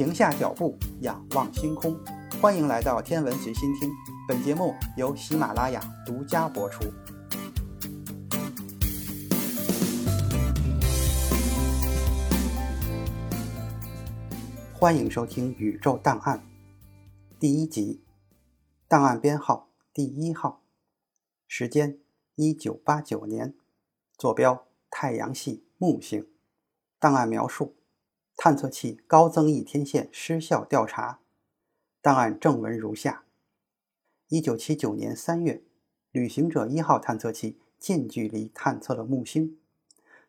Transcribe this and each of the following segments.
停下脚步，仰望星空。欢迎来到天文随心听，本节目由喜马拉雅独家播出。欢迎收听《宇宙档案》第一集，档案编号第一号，时间一九八九年，坐标太阳系木星，档案描述。探测器高增益天线失效调查档案正文如下：一九七九年三月，旅行者一号探测器近距离探测了木星。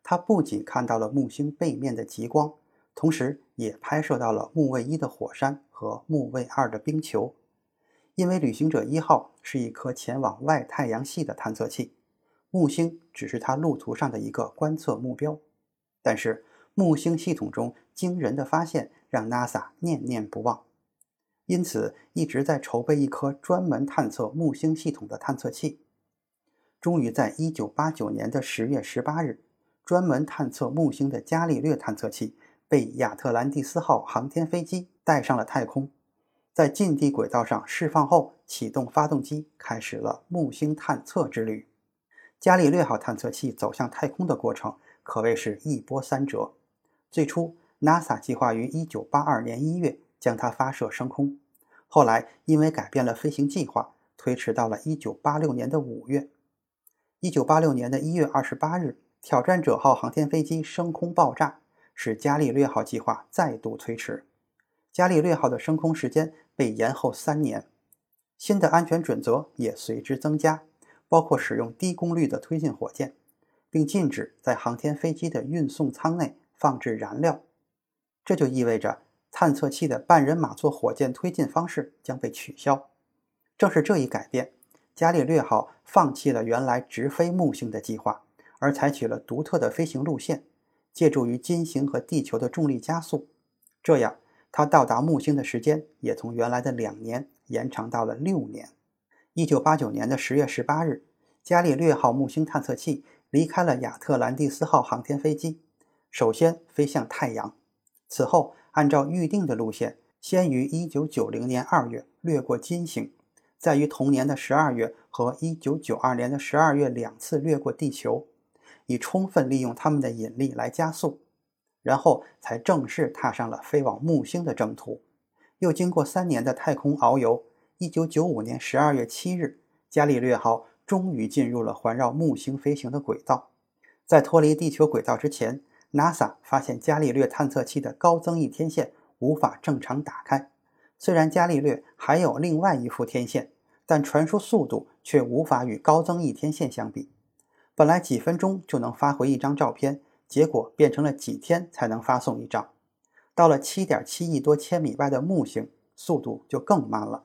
它不仅看到了木星背面的极光，同时也拍摄到了木卫一的火山和木卫二的冰球。因为旅行者一号是一颗前往外太阳系的探测器，木星只是它路途上的一个观测目标。但是，木星系统中惊人的发现让 NASA 念念不忘，因此一直在筹备一颗专门探测木星系统的探测器。终于在1989年的10月18日，专门探测木星的伽利略探测器被亚特兰蒂斯号航天飞机带上了太空，在近地轨道上释放后，启动发动机，开始了木星探测之旅。伽利略号探测器走向太空的过程可谓是一波三折。最初，NASA 计划于1982年1月将它发射升空，后来因为改变了飞行计划，推迟到了1986年的5月。1986年的1月28日，挑战者号航天飞机升空爆炸，使伽利略号计划再度推迟。伽利略号的升空时间被延后三年，新的安全准则也随之增加，包括使用低功率的推进火箭，并禁止在航天飞机的运送舱内。放置燃料，这就意味着探测器的半人马座火箭推进方式将被取消。正是这一改变，伽利略号放弃了原来直飞木星的计划，而采取了独特的飞行路线，借助于金星和地球的重力加速。这样，它到达木星的时间也从原来的两年延长到了六年。一九八九年的十月十八日，伽利略号木星探测器离开了亚特兰蒂斯号航天飞机。首先飞向太阳，此后按照预定的路线，先于1990年2月掠过金星，再于同年的12月和1992年的12月两次掠过地球，以充分利用它们的引力来加速，然后才正式踏上了飞往木星的征途。又经过三年的太空遨游，1995年12月7日，伽利略号终于进入了环绕木星飞行的轨道。在脱离地球轨道之前，NASA 发现伽利略探测器的高增益天线无法正常打开。虽然伽利略还有另外一副天线，但传输速度却无法与高增益天线相比。本来几分钟就能发回一张照片，结果变成了几天才能发送一张。到了7.7亿多千米外的木星，速度就更慢了。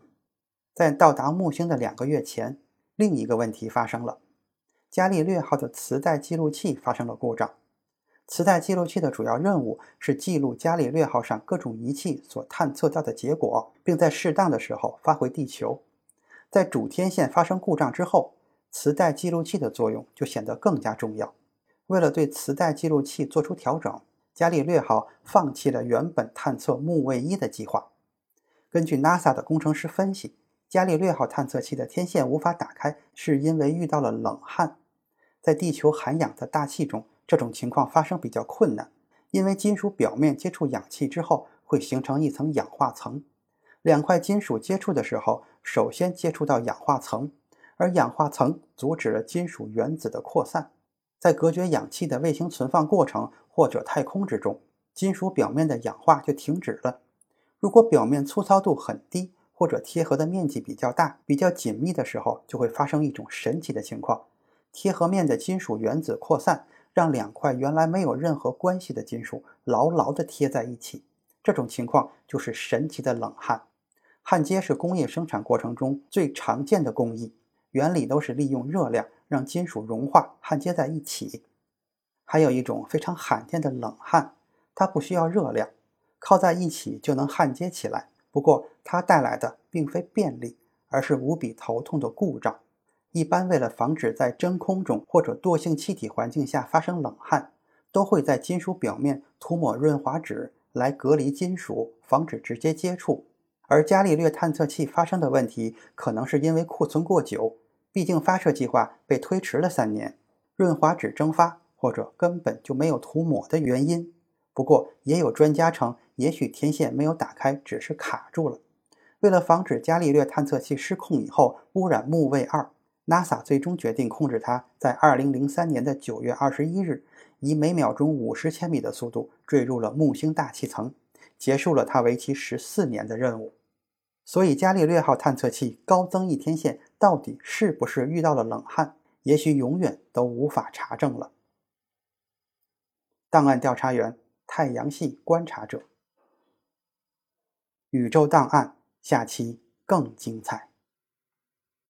在到达木星的两个月前，另一个问题发生了：伽利略号的磁带记录器发生了故障。磁带记录器的主要任务是记录伽利略号上各种仪器所探测到的结果，并在适当的时候发回地球。在主天线发生故障之后，磁带记录器的作用就显得更加重要。为了对磁带记录器做出调整，伽利略号放弃了原本探测木卫一的计划。根据 NASA 的工程师分析，伽利略号探测器的天线无法打开，是因为遇到了冷汗。在地球含氧的大气中。这种情况发生比较困难，因为金属表面接触氧气之后会形成一层氧化层。两块金属接触的时候，首先接触到氧化层，而氧化层阻止了金属原子的扩散。在隔绝氧气的卫星存放过程或者太空之中，金属表面的氧化就停止了。如果表面粗糙度很低，或者贴合的面积比较大、比较紧密的时候，就会发生一种神奇的情况：贴合面的金属原子扩散。让两块原来没有任何关系的金属牢牢地贴在一起，这种情况就是神奇的冷焊。焊接是工业生产过程中最常见的工艺，原理都是利用热量让金属融化焊接在一起。还有一种非常罕见的冷焊，它不需要热量，靠在一起就能焊接起来。不过它带来的并非便利，而是无比头痛的故障。一般为了防止在真空中或者惰性气体环境下发生冷汗，都会在金属表面涂抹润滑纸来隔离金属，防止直接接触。而伽利略探测器发生的问题，可能是因为库存过久，毕竟发射计划被推迟了三年，润滑脂蒸发或者根本就没有涂抹的原因。不过，也有专家称，也许天线没有打开，只是卡住了。为了防止伽利略探测器失控以后污染木卫二，NASA 最终决定控制它在2003年的9月21日，以每秒钟50千米的速度坠入了木星大气层，结束了它为期14年的任务。所以，伽利略号探测器高增益天线到底是不是遇到了冷汗，也许永远都无法查证了。档案调查员，太阳系观察者，宇宙档案。下期更精彩。